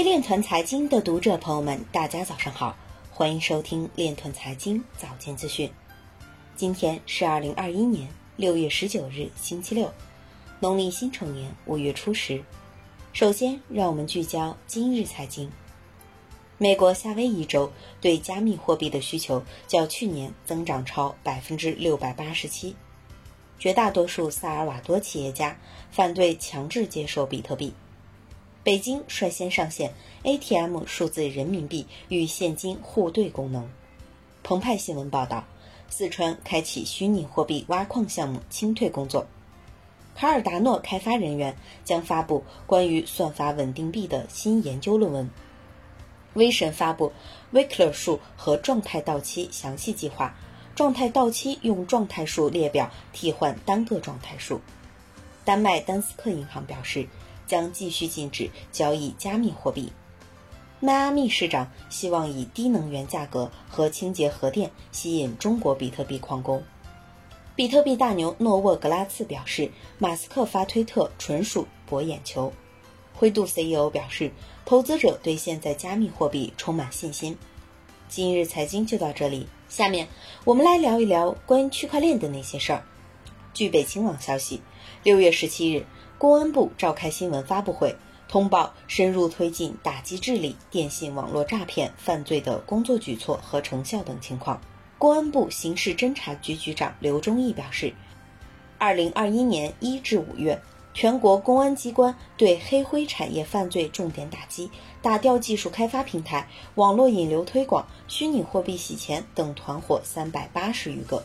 位链团财经的读者朋友们，大家早上好，欢迎收听链团财经早间资讯。今天是二零二一年六月十九日，星期六，农历辛丑年五月初十。首先，让我们聚焦今日财经。美国夏威夷州对加密货币的需求较去年增长超百分之六百八十七，绝大多数萨尔瓦多企业家反对强制接受比特币。北京率先上线 ATM 数字人民币与现金互兑功能。澎湃新闻报道，四川开启虚拟货币挖矿项目清退工作。卡尔达诺开发人员将发布关于算法稳定币的新研究论文。威神发布 Wickler 数和状态到期详细计划，状态到期用状态数列表替换单个状态数。丹麦丹斯克银行表示。将继续禁止交易加密货币。迈阿密市长希望以低能源价格和清洁核电吸引中国比特币矿工。比特币大牛诺沃格拉茨表示，马斯克发推特纯属博眼球。灰度 CEO 表示，投资者对现在加密货币充满信心。今日财经就到这里，下面我们来聊一聊关于区块链的那些事儿。据北青网消息，六月十七日。公安部召开新闻发布会，通报深入推进打击治理电信网络诈骗犯罪的工作举措和成效等情况。公安部刑事侦查局局长刘忠义表示，二零二一年一至五月，全国公安机关对黑灰产业犯罪重点打击、打掉技术开发平台、网络引流推广、虚拟货币洗钱等团伙三百八十余个。